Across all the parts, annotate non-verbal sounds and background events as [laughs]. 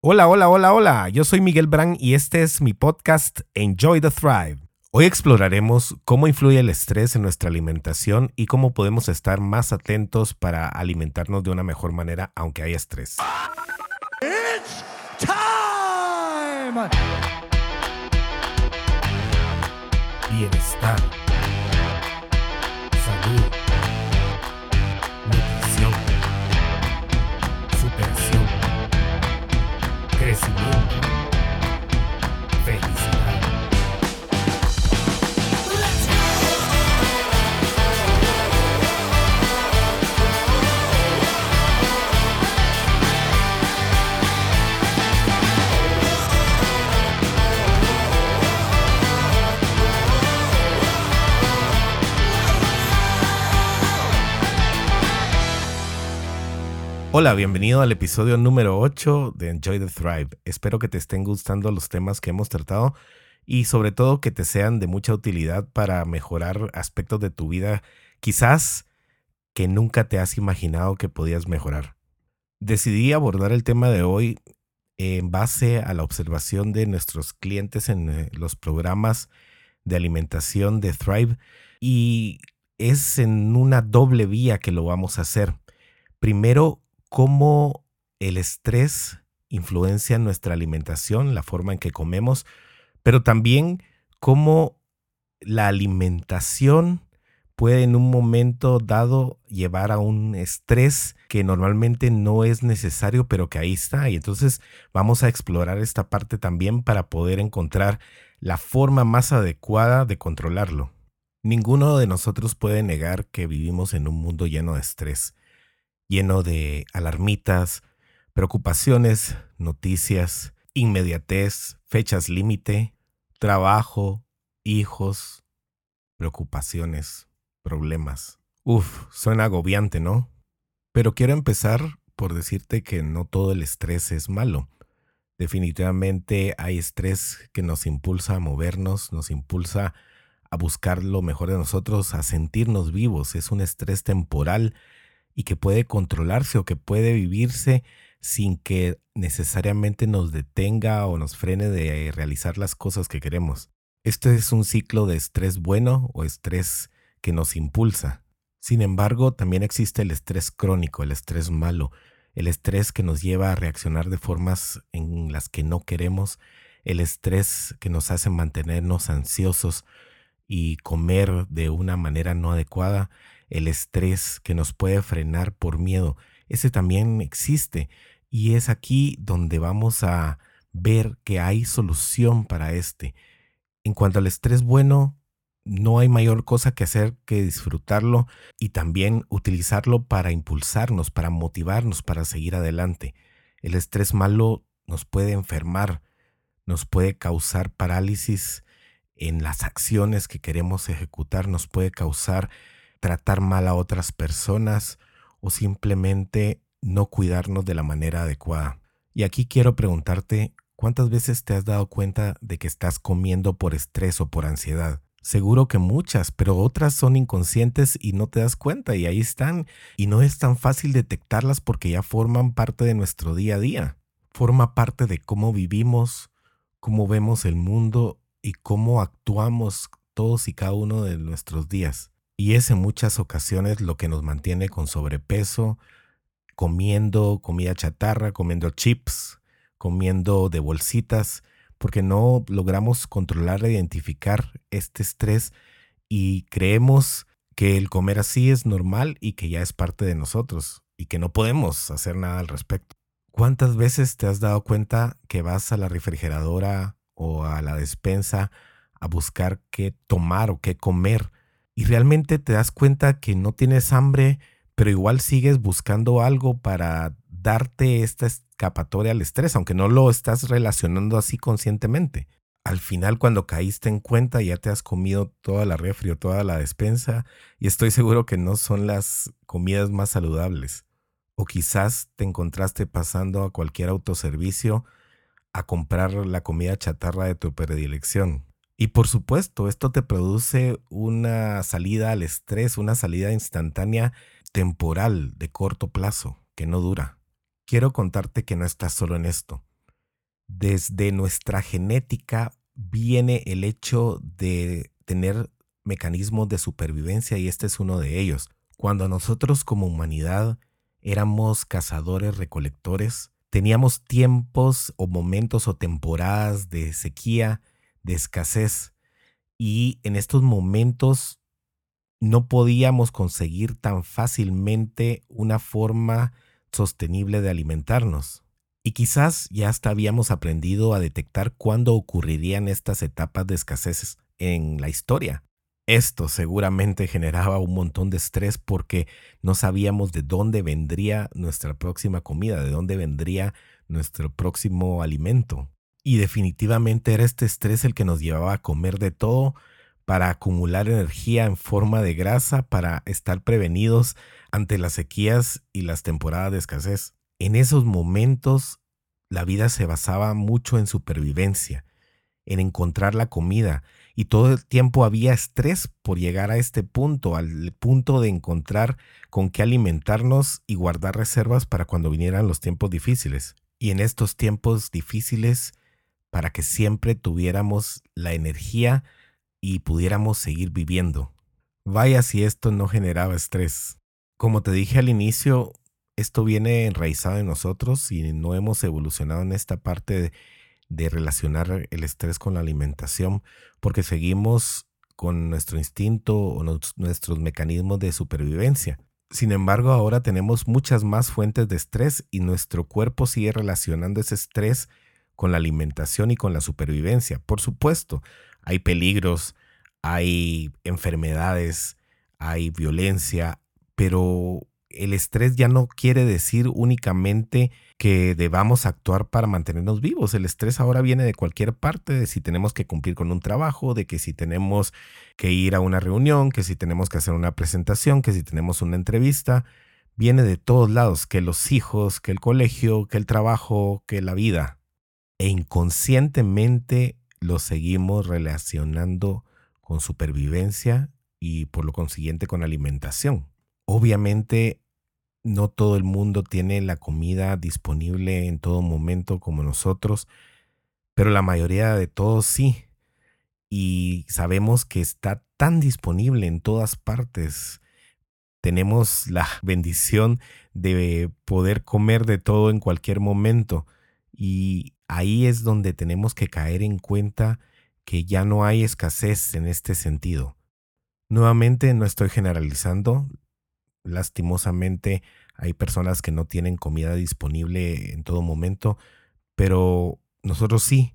Hola, hola, hola, hola. Yo soy Miguel Brand y este es mi podcast Enjoy the Thrive. Hoy exploraremos cómo influye el estrés en nuestra alimentación y cómo podemos estar más atentos para alimentarnos de una mejor manera aunque haya estrés. It's time. Bienestar. Hola, bienvenido al episodio número 8 de Enjoy the Thrive. Espero que te estén gustando los temas que hemos tratado y sobre todo que te sean de mucha utilidad para mejorar aspectos de tu vida, quizás que nunca te has imaginado que podías mejorar. Decidí abordar el tema de hoy en base a la observación de nuestros clientes en eh, los programas de alimentación de Thrive y es en una doble vía que lo vamos a hacer. Primero, cómo el estrés influencia nuestra alimentación, la forma en que comemos, pero también cómo la alimentación puede en un momento dado llevar a un estrés que normalmente no es necesario, pero que ahí está. Y entonces vamos a explorar esta parte también para poder encontrar la forma más adecuada de controlarlo. Ninguno de nosotros puede negar que vivimos en un mundo lleno de estrés lleno de alarmitas, preocupaciones, noticias, inmediatez, fechas límite, trabajo, hijos, preocupaciones, problemas. Uf, suena agobiante, ¿no? Pero quiero empezar por decirte que no todo el estrés es malo. Definitivamente hay estrés que nos impulsa a movernos, nos impulsa a buscar lo mejor de nosotros, a sentirnos vivos. Es un estrés temporal y que puede controlarse o que puede vivirse sin que necesariamente nos detenga o nos frene de realizar las cosas que queremos. Este es un ciclo de estrés bueno o estrés que nos impulsa. Sin embargo, también existe el estrés crónico, el estrés malo, el estrés que nos lleva a reaccionar de formas en las que no queremos, el estrés que nos hace mantenernos ansiosos y comer de una manera no adecuada, el estrés que nos puede frenar por miedo, ese también existe y es aquí donde vamos a ver que hay solución para este. En cuanto al estrés bueno, no hay mayor cosa que hacer que disfrutarlo y también utilizarlo para impulsarnos, para motivarnos, para seguir adelante. El estrés malo nos puede enfermar, nos puede causar parálisis en las acciones que queremos ejecutar, nos puede causar tratar mal a otras personas o simplemente no cuidarnos de la manera adecuada. Y aquí quiero preguntarte, ¿cuántas veces te has dado cuenta de que estás comiendo por estrés o por ansiedad? Seguro que muchas, pero otras son inconscientes y no te das cuenta y ahí están. Y no es tan fácil detectarlas porque ya forman parte de nuestro día a día. Forma parte de cómo vivimos, cómo vemos el mundo y cómo actuamos todos y cada uno de nuestros días. Y es en muchas ocasiones lo que nos mantiene con sobrepeso, comiendo comida chatarra, comiendo chips, comiendo de bolsitas, porque no logramos controlar e identificar este estrés y creemos que el comer así es normal y que ya es parte de nosotros y que no podemos hacer nada al respecto. ¿Cuántas veces te has dado cuenta que vas a la refrigeradora o a la despensa a buscar qué tomar o qué comer y realmente te das cuenta que no tienes hambre, pero igual sigues buscando algo para darte esta escapatoria al estrés, aunque no lo estás relacionando así conscientemente. Al final, cuando caíste en cuenta, ya te has comido toda la refri o toda la despensa, y estoy seguro que no son las comidas más saludables. O quizás te encontraste pasando a cualquier autoservicio a comprar la comida chatarra de tu predilección. Y por supuesto, esto te produce una salida al estrés, una salida instantánea temporal, de corto plazo, que no dura. Quiero contarte que no estás solo en esto. Desde nuestra genética viene el hecho de tener mecanismos de supervivencia y este es uno de ellos. Cuando nosotros como humanidad éramos cazadores recolectores, teníamos tiempos o momentos o temporadas de sequía, de escasez y en estos momentos no podíamos conseguir tan fácilmente una forma sostenible de alimentarnos. Y quizás ya hasta habíamos aprendido a detectar cuándo ocurrirían estas etapas de escasez en la historia. Esto seguramente [laughs] generaba un montón de estrés porque no sabíamos de dónde vendría nuestra próxima comida, de dónde vendría nuestro próximo alimento. Y definitivamente era este estrés el que nos llevaba a comer de todo para acumular energía en forma de grasa para estar prevenidos ante las sequías y las temporadas de escasez. En esos momentos la vida se basaba mucho en supervivencia, en encontrar la comida, y todo el tiempo había estrés por llegar a este punto, al punto de encontrar con qué alimentarnos y guardar reservas para cuando vinieran los tiempos difíciles. Y en estos tiempos difíciles, para que siempre tuviéramos la energía y pudiéramos seguir viviendo. Vaya si esto no generaba estrés. Como te dije al inicio, esto viene enraizado en nosotros y no hemos evolucionado en esta parte de relacionar el estrés con la alimentación, porque seguimos con nuestro instinto o nuestros mecanismos de supervivencia. Sin embargo, ahora tenemos muchas más fuentes de estrés y nuestro cuerpo sigue relacionando ese estrés con la alimentación y con la supervivencia. Por supuesto, hay peligros, hay enfermedades, hay violencia, pero el estrés ya no quiere decir únicamente que debamos actuar para mantenernos vivos. El estrés ahora viene de cualquier parte, de si tenemos que cumplir con un trabajo, de que si tenemos que ir a una reunión, que si tenemos que hacer una presentación, que si tenemos una entrevista. Viene de todos lados, que los hijos, que el colegio, que el trabajo, que la vida. E inconscientemente lo seguimos relacionando con supervivencia y por lo consiguiente con alimentación. Obviamente no todo el mundo tiene la comida disponible en todo momento como nosotros, pero la mayoría de todos sí. Y sabemos que está tan disponible en todas partes. Tenemos la [laughs] bendición de poder comer de todo en cualquier momento. Y ahí es donde tenemos que caer en cuenta que ya no hay escasez en este sentido. Nuevamente no estoy generalizando, Lastimosamente hay personas que no tienen comida disponible en todo momento, pero nosotros sí.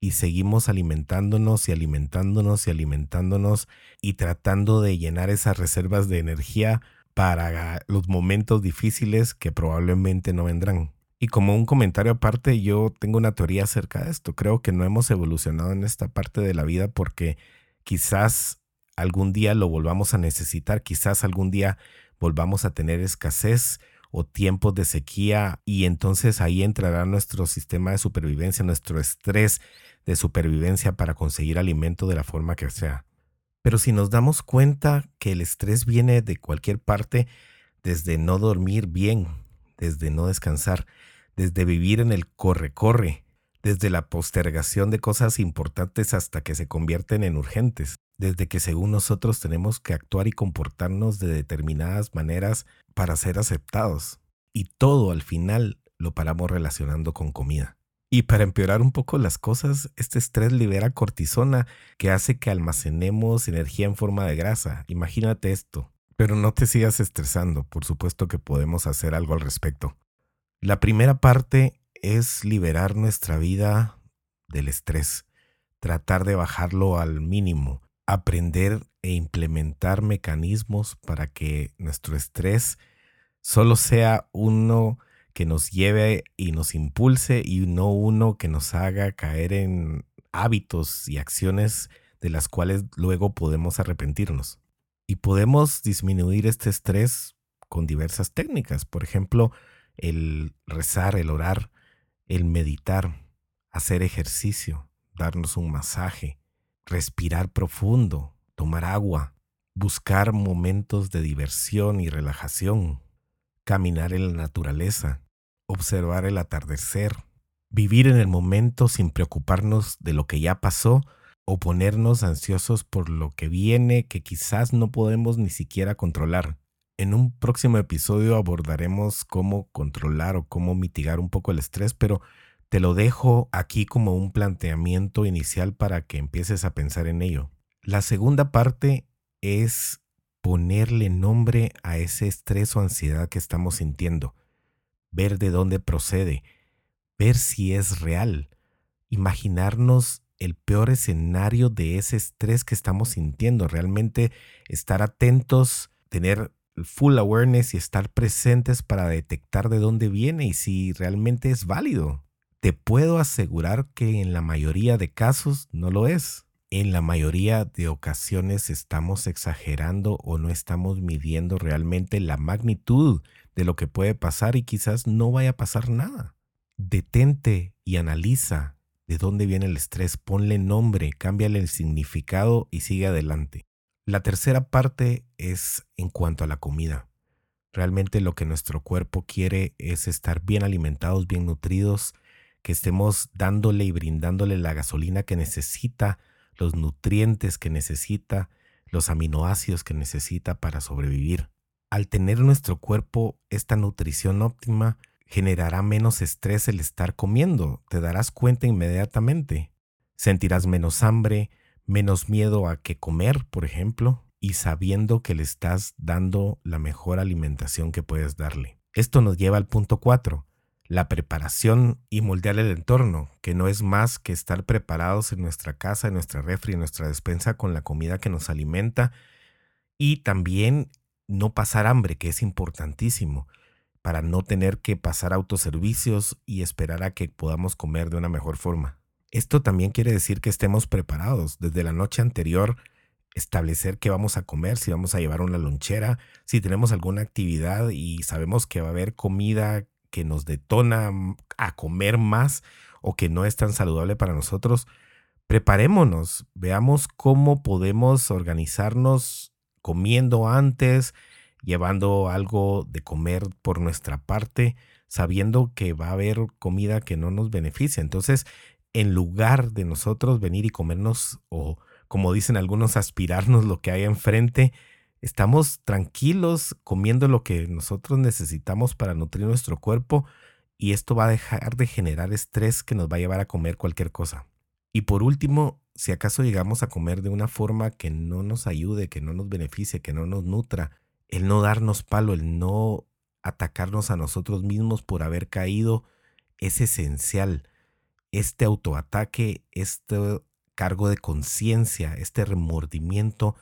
Y seguimos alimentándonos y alimentándonos y alimentándonos y tratando de llenar esas reservas de energía para los momentos difíciles que probablemente no vendrán. Y como un comentario aparte, yo tengo una teoría acerca de esto. Creo que no hemos evolucionado en esta parte de la vida porque quizás algún día lo volvamos a necesitar, quizás algún día volvamos a tener escasez o tiempos de sequía y entonces ahí entrará nuestro sistema de supervivencia, nuestro estrés de supervivencia para conseguir alimento de la forma que sea. Pero si nos damos cuenta que el estrés viene de cualquier parte, desde no dormir bien, desde no descansar, desde vivir en el corre-corre, desde la postergación de cosas importantes hasta que se convierten en urgentes, desde que según nosotros tenemos que actuar y comportarnos de determinadas maneras para ser aceptados. Y todo al final lo paramos relacionando con comida. Y para empeorar un poco las cosas, este estrés libera cortisona que hace que almacenemos energía en forma de grasa. Imagínate esto. Pero no te sigas estresando, por supuesto que podemos hacer algo al respecto. La primera parte es liberar nuestra vida del estrés, tratar de bajarlo al mínimo, aprender e implementar mecanismos para que nuestro estrés solo sea uno que nos lleve y nos impulse y no uno que nos haga caer en hábitos y acciones de las cuales luego podemos arrepentirnos. Y podemos disminuir este estrés con diversas técnicas, por ejemplo, el rezar, el orar, el meditar, hacer ejercicio, darnos un masaje, respirar profundo, tomar agua, buscar momentos de diversión y relajación, caminar en la naturaleza, observar el atardecer, vivir en el momento sin preocuparnos de lo que ya pasó o ponernos ansiosos por lo que viene que quizás no podemos ni siquiera controlar. En un próximo episodio abordaremos cómo controlar o cómo mitigar un poco el estrés, pero te lo dejo aquí como un planteamiento inicial para que empieces a pensar en ello. La segunda parte es ponerle nombre a ese estrés o ansiedad que estamos sintiendo, ver de dónde procede, ver si es real, imaginarnos el peor escenario de ese estrés que estamos sintiendo, realmente estar atentos, tener full awareness y estar presentes para detectar de dónde viene y si realmente es válido. Te puedo asegurar que en la mayoría de casos no lo es. En la mayoría de ocasiones estamos exagerando o no estamos midiendo realmente la magnitud de lo que puede pasar y quizás no vaya a pasar nada. Detente y analiza de dónde viene el estrés, ponle nombre, cámbiale el significado y sigue adelante. La tercera parte es en cuanto a la comida. Realmente lo que nuestro cuerpo quiere es estar bien alimentados, bien nutridos, que estemos dándole y brindándole la gasolina que necesita, los nutrientes que necesita, los aminoácidos que necesita para sobrevivir. Al tener nuestro cuerpo esta nutrición óptima, generará menos estrés el estar comiendo, te darás cuenta inmediatamente. Sentirás menos hambre, menos miedo a que comer, por ejemplo, y sabiendo que le estás dando la mejor alimentación que puedes darle. Esto nos lleva al punto 4, la preparación y moldear el entorno, que no es más que estar preparados en nuestra casa, en nuestra refri, en nuestra despensa con la comida que nos alimenta y también no pasar hambre, que es importantísimo para no tener que pasar autoservicios y esperar a que podamos comer de una mejor forma. Esto también quiere decir que estemos preparados desde la noche anterior, establecer qué vamos a comer, si vamos a llevar una lonchera, si tenemos alguna actividad y sabemos que va a haber comida que nos detona a comer más o que no es tan saludable para nosotros, preparémonos, veamos cómo podemos organizarnos comiendo antes, llevando algo de comer por nuestra parte, sabiendo que va a haber comida que no nos beneficia. Entonces, en lugar de nosotros venir y comernos o, como dicen algunos, aspirarnos lo que hay enfrente, estamos tranquilos comiendo lo que nosotros necesitamos para nutrir nuestro cuerpo y esto va a dejar de generar estrés que nos va a llevar a comer cualquier cosa. Y por último, si acaso llegamos a comer de una forma que no nos ayude, que no nos beneficie, que no nos nutra, el no darnos palo, el no atacarnos a nosotros mismos por haber caído, es esencial. Este autoataque, este cargo de conciencia, este remordimiento,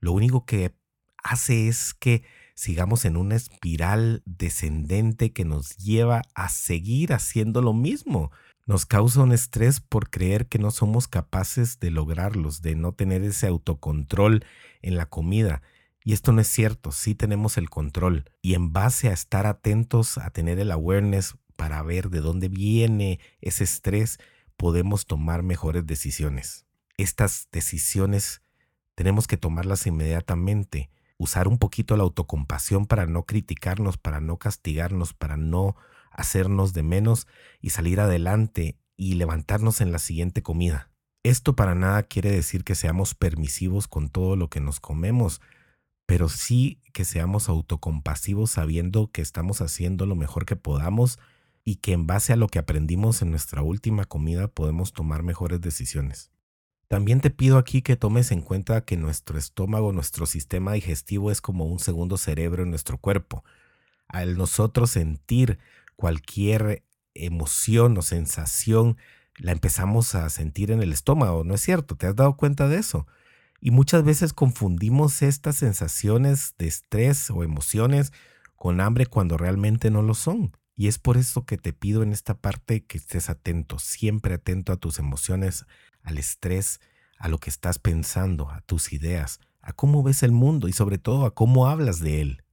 lo único que hace es que sigamos en una espiral descendente que nos lleva a seguir haciendo lo mismo. Nos causa un estrés por creer que no somos capaces de lograrlos, de no tener ese autocontrol en la comida. Y esto no es cierto, sí tenemos el control. Y en base a estar atentos, a tener el awareness para ver de dónde viene ese estrés, podemos tomar mejores decisiones. Estas decisiones tenemos que tomarlas inmediatamente. Usar un poquito la autocompasión para no criticarnos, para no castigarnos, para no hacernos de menos y salir adelante y levantarnos en la siguiente comida. Esto para nada quiere decir que seamos permisivos con todo lo que nos comemos, pero sí que seamos autocompasivos sabiendo que estamos haciendo lo mejor que podamos y que en base a lo que aprendimos en nuestra última comida podemos tomar mejores decisiones. También te pido aquí que tomes en cuenta que nuestro estómago, nuestro sistema digestivo es como un segundo cerebro en nuestro cuerpo. Al nosotros sentir cualquier emoción o sensación, la empezamos a sentir en el estómago, ¿no es cierto? ¿Te has dado cuenta de eso? Y muchas veces confundimos estas sensaciones de estrés o emociones con hambre cuando realmente no lo son. Y es por eso que te pido en esta parte que estés atento, siempre atento a tus emociones, al estrés, a lo que estás pensando, a tus ideas, a cómo ves el mundo y sobre todo a cómo hablas de él.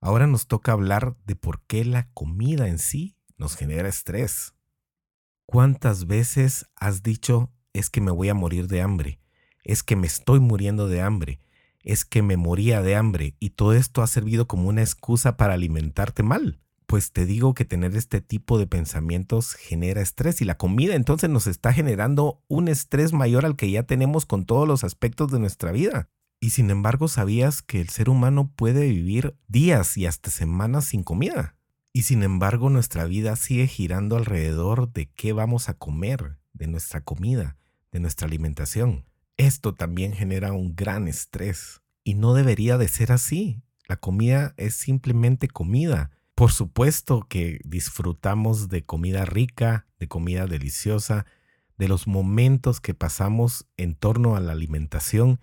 Ahora nos toca hablar de por qué la comida en sí nos genera estrés. ¿Cuántas veces has dicho es que me voy a morir de hambre? es que me estoy muriendo de hambre, es que me moría de hambre y todo esto ha servido como una excusa para alimentarte mal. Pues te digo que tener este tipo de pensamientos genera estrés y la comida entonces nos está generando un estrés mayor al que ya tenemos con todos los aspectos de nuestra vida. Y sin embargo, ¿sabías que el ser humano puede vivir días y hasta semanas sin comida? Y sin embargo, nuestra vida sigue girando alrededor de qué vamos a comer, de nuestra comida, de nuestra alimentación. Esto también genera un gran estrés. Y no debería de ser así. La comida es simplemente comida. Por supuesto que disfrutamos de comida rica, de comida deliciosa, de los momentos que pasamos en torno a la alimentación,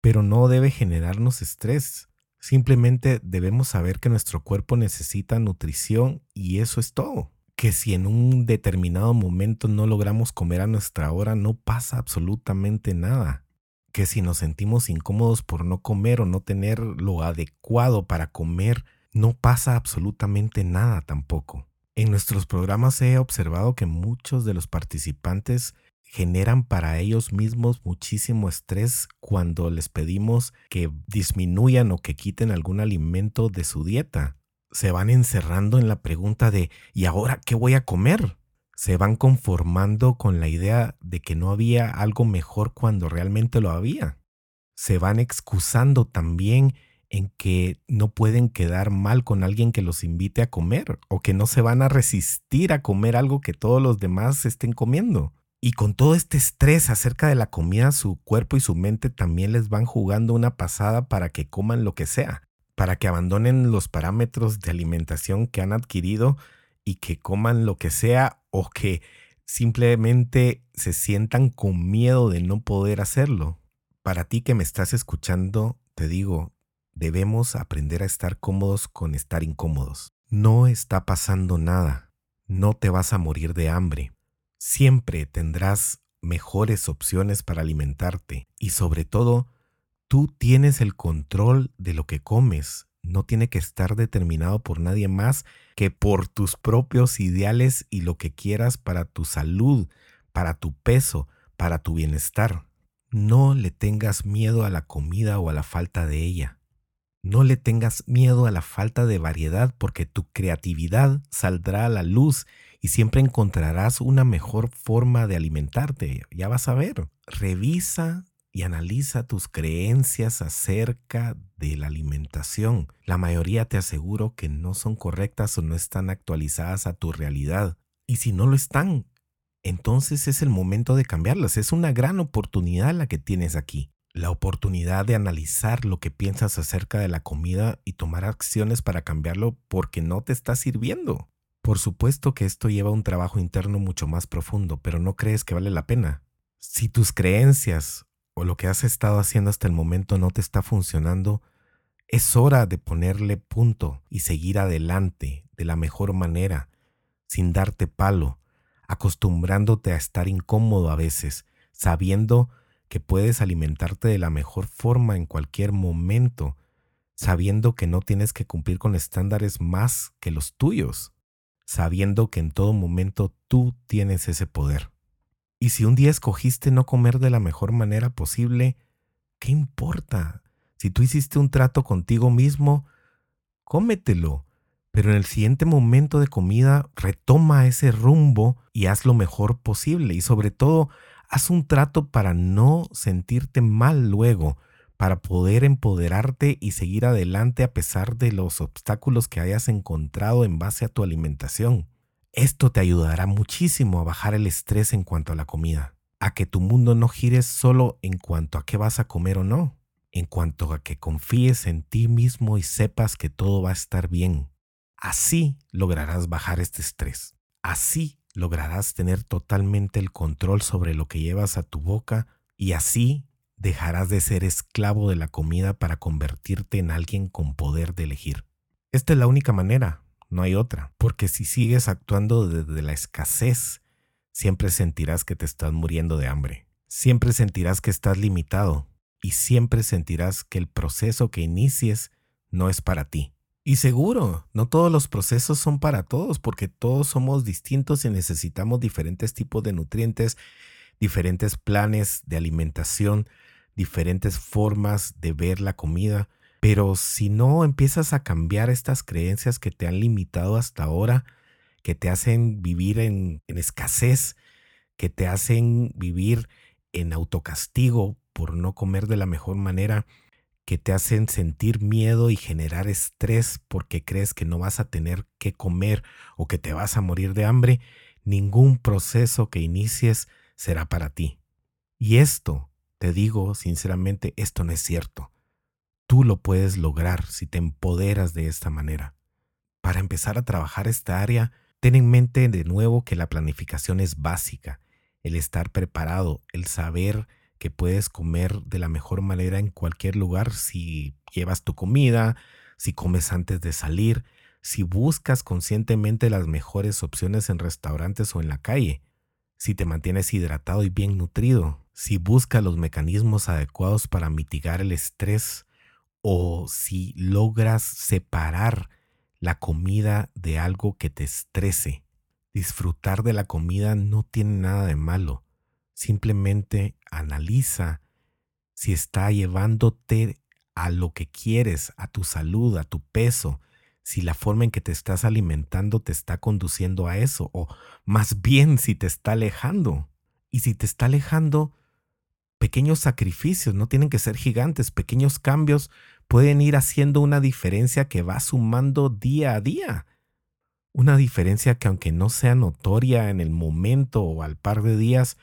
pero no debe generarnos estrés. Simplemente debemos saber que nuestro cuerpo necesita nutrición y eso es todo. Que si en un determinado momento no logramos comer a nuestra hora, no pasa absolutamente nada que si nos sentimos incómodos por no comer o no tener lo adecuado para comer, no pasa absolutamente nada tampoco. En nuestros programas he observado que muchos de los participantes generan para ellos mismos muchísimo estrés cuando les pedimos que disminuyan o que quiten algún alimento de su dieta. Se van encerrando en la pregunta de ¿y ahora qué voy a comer? se van conformando con la idea de que no había algo mejor cuando realmente lo había. Se van excusando también en que no pueden quedar mal con alguien que los invite a comer o que no se van a resistir a comer algo que todos los demás estén comiendo. Y con todo este estrés acerca de la comida, su cuerpo y su mente también les van jugando una pasada para que coman lo que sea, para que abandonen los parámetros de alimentación que han adquirido y que coman lo que sea o que simplemente se sientan con miedo de no poder hacerlo. Para ti que me estás escuchando, te digo, debemos aprender a estar cómodos con estar incómodos. No está pasando nada. No te vas a morir de hambre. Siempre tendrás mejores opciones para alimentarte y sobre todo, tú tienes el control de lo que comes no tiene que estar determinado por nadie más que por tus propios ideales y lo que quieras para tu salud, para tu peso, para tu bienestar. No le tengas miedo a la comida o a la falta de ella. No le tengas miedo a la falta de variedad porque tu creatividad saldrá a la luz y siempre encontrarás una mejor forma de alimentarte. Ya vas a ver. Revisa y analiza tus creencias acerca de la alimentación. La mayoría te aseguro que no son correctas o no están actualizadas a tu realidad. Y si no lo están, entonces es el momento de cambiarlas. Es una gran oportunidad la que tienes aquí. La oportunidad de analizar lo que piensas acerca de la comida y tomar acciones para cambiarlo porque no te está sirviendo. Por supuesto que esto lleva un trabajo interno mucho más profundo, pero no crees que vale la pena. Si tus creencias o lo que has estado haciendo hasta el momento no te está funcionando, es hora de ponerle punto y seguir adelante de la mejor manera, sin darte palo, acostumbrándote a estar incómodo a veces, sabiendo que puedes alimentarte de la mejor forma en cualquier momento, sabiendo que no tienes que cumplir con estándares más que los tuyos, sabiendo que en todo momento tú tienes ese poder. Y si un día escogiste no comer de la mejor manera posible, ¿qué importa? Si tú hiciste un trato contigo mismo, cómetelo. Pero en el siguiente momento de comida, retoma ese rumbo y haz lo mejor posible. Y sobre todo, haz un trato para no sentirte mal luego, para poder empoderarte y seguir adelante a pesar de los obstáculos que hayas encontrado en base a tu alimentación. Esto te ayudará muchísimo a bajar el estrés en cuanto a la comida, a que tu mundo no gire solo en cuanto a qué vas a comer o no, en cuanto a que confíes en ti mismo y sepas que todo va a estar bien. Así lograrás bajar este estrés. Así lograrás tener totalmente el control sobre lo que llevas a tu boca y así dejarás de ser esclavo de la comida para convertirte en alguien con poder de elegir. Esta es la única manera, no hay otra. Porque si sigues actuando desde la escasez, siempre sentirás que te estás muriendo de hambre. Siempre sentirás que estás limitado y siempre sentirás que el proceso que inicies no es para ti. Y seguro, no todos los procesos son para todos porque todos somos distintos y necesitamos diferentes tipos de nutrientes, diferentes planes de alimentación, diferentes formas de ver la comida. Pero si no empiezas a cambiar estas creencias que te han limitado hasta ahora, que te hacen vivir en, escasez, que te hacen vivir en autocastigo por no comer de la mejor manera, que te hacen sentir miedo y generar estrés porque crees que no vas a tener que comer o que te vas a morir de hambre, ningún proceso que inicies será para ti. Y esto, te digo sinceramente, esto no es cierto. Tú lo puedes lograr si te empoderas de esta manera. Para empezar a trabajar esta área, ten en mente de nuevo que la planificación es básica, el estar preparado, el saber que puedes comer de la mejor manera en cualquier lugar si llevas tu comida, si comes antes de salir, si buscas conscientemente las mejores opciones en restaurantes o en la calle, si te mantienes hidratado y bien nutrido, si buscas los mecanismos adecuados para mitigar el estrés o si logras separar la comida de algo que te estrese. Disfrutar de la comida no tiene nada de malo. Simplemente analiza si está llevándote a lo que quieres, a tu salud, a tu peso, si la forma en que te estás alimentando te está conduciendo a eso, o más bien si te está alejando. Y si te está alejando, pequeños sacrificios, no tienen que ser gigantes, pequeños cambios pueden ir haciendo una diferencia que va sumando día a día. Una diferencia que aunque no sea notoria en el momento o al par de días,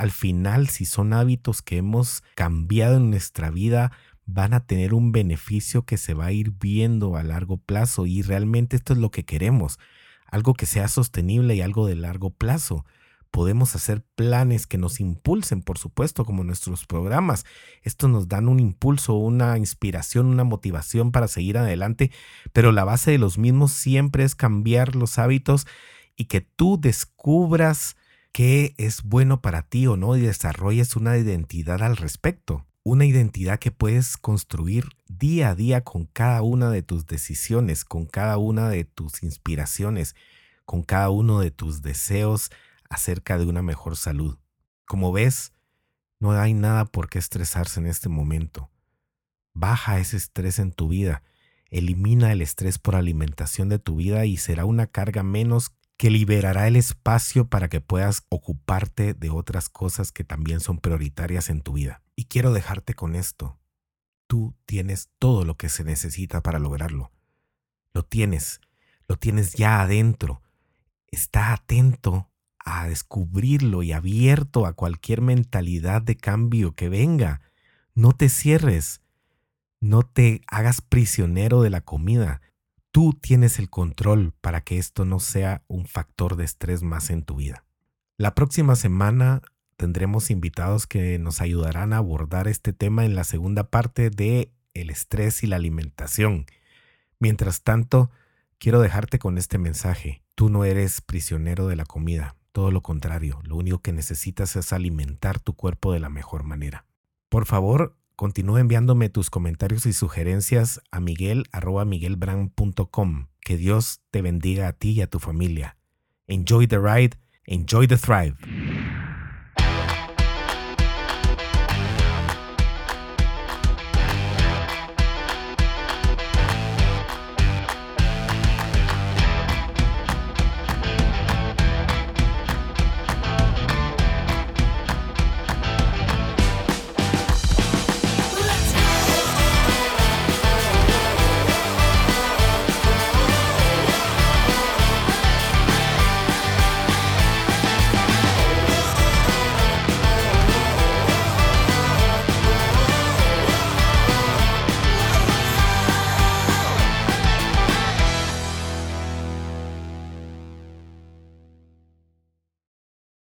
al final si son hábitos que hemos cambiado en nuestra vida, van a tener un beneficio que se va a ir viendo a largo plazo y realmente esto es lo que queremos, algo que sea sostenible y algo de largo plazo. Podemos hacer planes que nos impulsen, por supuesto, como nuestros programas. Esto nos dan un impulso, una inspiración, una motivación para seguir adelante, pero la base de los mismos siempre es cambiar los hábitos y que tú descubras qué es bueno para ti o no y desarrolles una identidad al respecto una identidad que puedes construir día a día con cada una de tus decisiones, con cada una de tus inspiraciones, con cada uno de tus deseos acerca de una mejor salud. Como ves, no hay nada por qué estresarse en este momento. Baja ese estrés en tu vida, elimina el estrés por alimentación de tu vida y será una carga menos que liberará el espacio para que puedas ocuparte de otras cosas que también son prioritarias en tu vida. Y quiero dejarte con esto. Tú tienes todo lo que se necesita para lograrlo. Lo tienes, lo tienes ya adentro. Está atento a descubrirlo y abierto a cualquier mentalidad de cambio que venga. No te cierres, no te hagas prisionero de la comida. Tú tienes el control para que esto no sea un factor de estrés más en tu vida. La próxima semana tendremos invitados que nos ayudarán a abordar este tema en la segunda parte de el estrés y la alimentación. Mientras tanto, quiero dejarte con este mensaje. Tú no eres prisionero de la comida, todo lo contrario, lo único que necesitas es alimentar tu cuerpo de la mejor manera. Por favor, Continúa enviándome tus comentarios y sugerencias a miguel.miguelbrand.com. Que Dios te bendiga a ti y a tu familia. Enjoy the ride, enjoy the thrive.